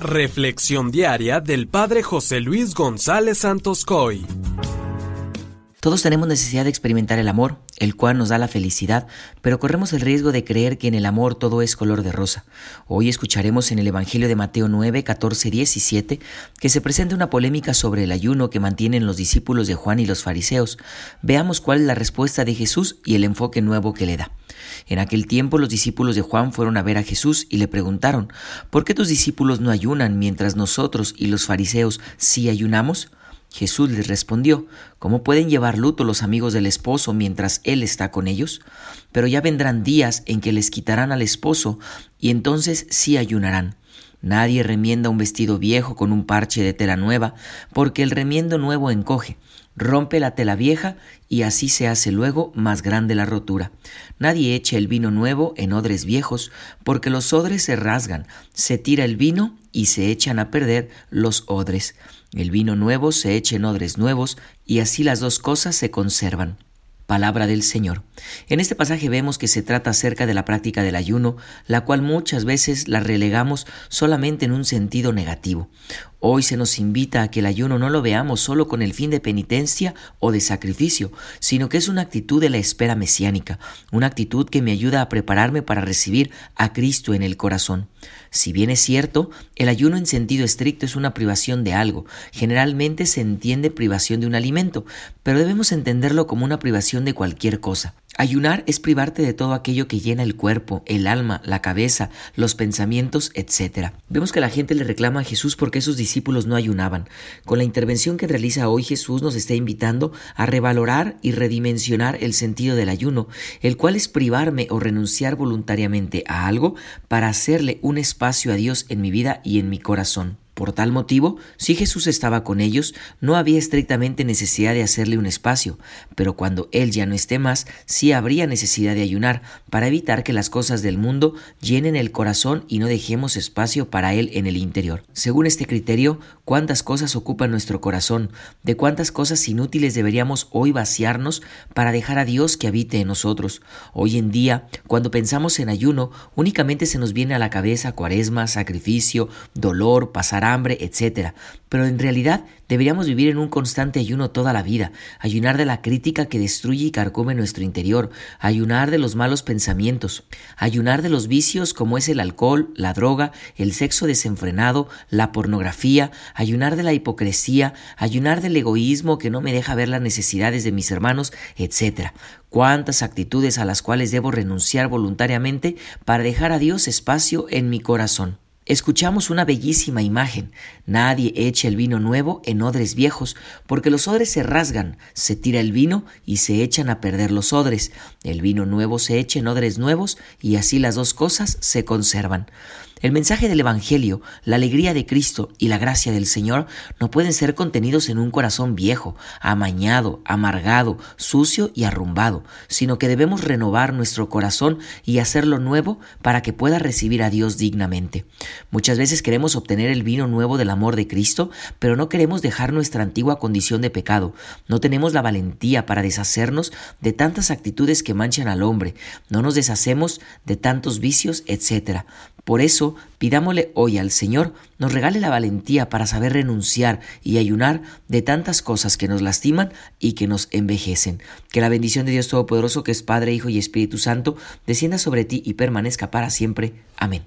Reflexión diaria del Padre José Luis González Santos Coy. Todos tenemos necesidad de experimentar el amor, el cual nos da la felicidad, pero corremos el riesgo de creer que en el amor todo es color de rosa. Hoy escucharemos en el Evangelio de Mateo 9, 14, 17 que se presenta una polémica sobre el ayuno que mantienen los discípulos de Juan y los fariseos. Veamos cuál es la respuesta de Jesús y el enfoque nuevo que le da. En aquel tiempo los discípulos de Juan fueron a ver a Jesús y le preguntaron, ¿por qué tus discípulos no ayunan mientras nosotros y los fariseos sí ayunamos? Jesús les respondió, ¿cómo pueden llevar luto los amigos del esposo mientras él está con ellos? Pero ya vendrán días en que les quitarán al esposo y entonces sí ayunarán. Nadie remienda un vestido viejo con un parche de tela nueva, porque el remiendo nuevo encoge, rompe la tela vieja y así se hace luego más grande la rotura. Nadie echa el vino nuevo en odres viejos, porque los odres se rasgan, se tira el vino y se echan a perder los odres. El vino nuevo se echa en odres nuevos y así las dos cosas se conservan. Palabra del Señor. En este pasaje vemos que se trata acerca de la práctica del ayuno, la cual muchas veces la relegamos solamente en un sentido negativo. Hoy se nos invita a que el ayuno no lo veamos solo con el fin de penitencia o de sacrificio, sino que es una actitud de la espera mesiánica, una actitud que me ayuda a prepararme para recibir a Cristo en el corazón. Si bien es cierto, el ayuno en sentido estricto es una privación de algo, generalmente se entiende privación de un alimento, pero debemos entenderlo como una privación de cualquier cosa. Ayunar es privarte de todo aquello que llena el cuerpo, el alma, la cabeza, los pensamientos, etc. Vemos que la gente le reclama a Jesús porque sus discípulos no ayunaban. Con la intervención que realiza hoy Jesús nos está invitando a revalorar y redimensionar el sentido del ayuno, el cual es privarme o renunciar voluntariamente a algo para hacerle un espacio a Dios en mi vida y en mi corazón. Por tal motivo, si Jesús estaba con ellos, no había estrictamente necesidad de hacerle un espacio, pero cuando Él ya no esté más, sí habría necesidad de ayunar, para evitar que las cosas del mundo llenen el corazón y no dejemos espacio para Él en el interior. Según este criterio, cuántas cosas ocupan nuestro corazón, de cuántas cosas inútiles deberíamos hoy vaciarnos para dejar a Dios que habite en nosotros. Hoy en día, cuando pensamos en ayuno, únicamente se nos viene a la cabeza cuaresma, sacrificio, dolor, pasar hambre, etc. Pero en realidad deberíamos vivir en un constante ayuno toda la vida, ayunar de la crítica que destruye y carcome nuestro interior, ayunar de los malos pensamientos, ayunar de los vicios como es el alcohol, la droga, el sexo desenfrenado, la pornografía, ayunar de la hipocresía, ayunar del egoísmo que no me deja ver las necesidades de mis hermanos, etc. Cuántas actitudes a las cuales debo renunciar voluntariamente para dejar a Dios espacio en mi corazón. Escuchamos una bellísima imagen. Nadie echa el vino nuevo en odres viejos, porque los odres se rasgan, se tira el vino y se echan a perder los odres. El vino nuevo se echa en odres nuevos y así las dos cosas se conservan. El mensaje del Evangelio, la alegría de Cristo y la gracia del Señor no pueden ser contenidos en un corazón viejo, amañado, amargado, sucio y arrumbado, sino que debemos renovar nuestro corazón y hacerlo nuevo para que pueda recibir a Dios dignamente. Muchas veces queremos obtener el vino nuevo del amor de Cristo, pero no queremos dejar nuestra antigua condición de pecado. No tenemos la valentía para deshacernos de tantas actitudes que manchan al hombre. No nos deshacemos de tantos vicios, etc. Por eso, pidámosle hoy al Señor nos regale la valentía para saber renunciar y ayunar de tantas cosas que nos lastiman y que nos envejecen. Que la bendición de Dios Todopoderoso, que es Padre, Hijo y Espíritu Santo, descienda sobre ti y permanezca para siempre. Amén.